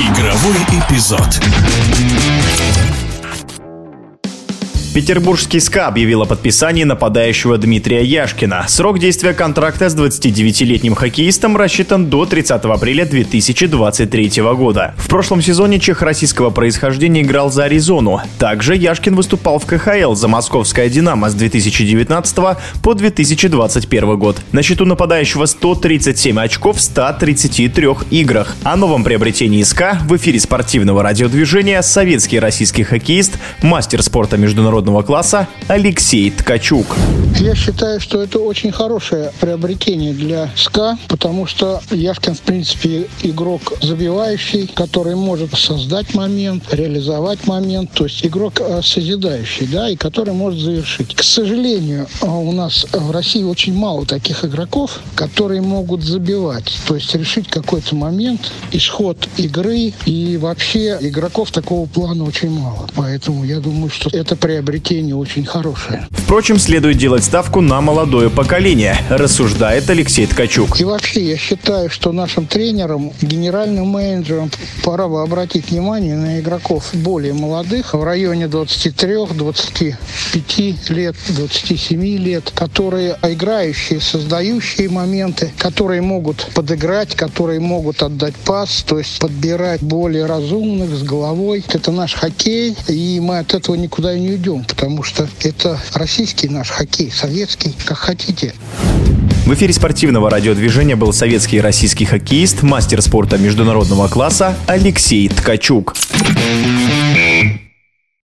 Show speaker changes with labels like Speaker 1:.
Speaker 1: Игровой эпизод.
Speaker 2: Петербургский СКА объявил о подписании нападающего Дмитрия Яшкина. Срок действия контракта с 29-летним хоккеистом рассчитан до 30 апреля 2023 года. В прошлом сезоне чех российского происхождения играл за Аризону. Также Яшкин выступал в КХЛ за московское «Динамо» с 2019 по 2021 год. На счету нападающего 137 очков в 133 играх. О новом приобретении СКА в эфире спортивного радиодвижения советский российский хоккеист, мастер спорта международного международного класса Алексей Ткачук.
Speaker 3: Я считаю, что это очень хорошее приобретение для СКА, потому что Яшкин, в принципе, игрок забивающий, который может создать момент, реализовать момент, то есть игрок э, созидающий, да, и который может завершить. К сожалению, э, у нас в России очень мало таких игроков, которые могут забивать, то есть решить какой-то момент, исход игры, и вообще игроков такого плана очень мало. Поэтому я думаю, что это приобретение приобретение очень хорошее.
Speaker 2: Впрочем, следует делать ставку на молодое поколение, рассуждает Алексей Ткачук.
Speaker 3: И вообще, я считаю, что нашим тренерам, генеральным менеджерам пора бы обратить внимание на игроков более молодых, в районе 23-25 лет, 27 лет, которые играющие, создающие моменты, которые могут подыграть, которые могут отдать пас, то есть подбирать более разумных с головой. Это наш хоккей, и мы от этого никуда не уйдем потому что это российский наш хоккей, советский, как хотите.
Speaker 2: В эфире спортивного радиодвижения был советский и российский хоккеист, мастер спорта международного класса Алексей Ткачук.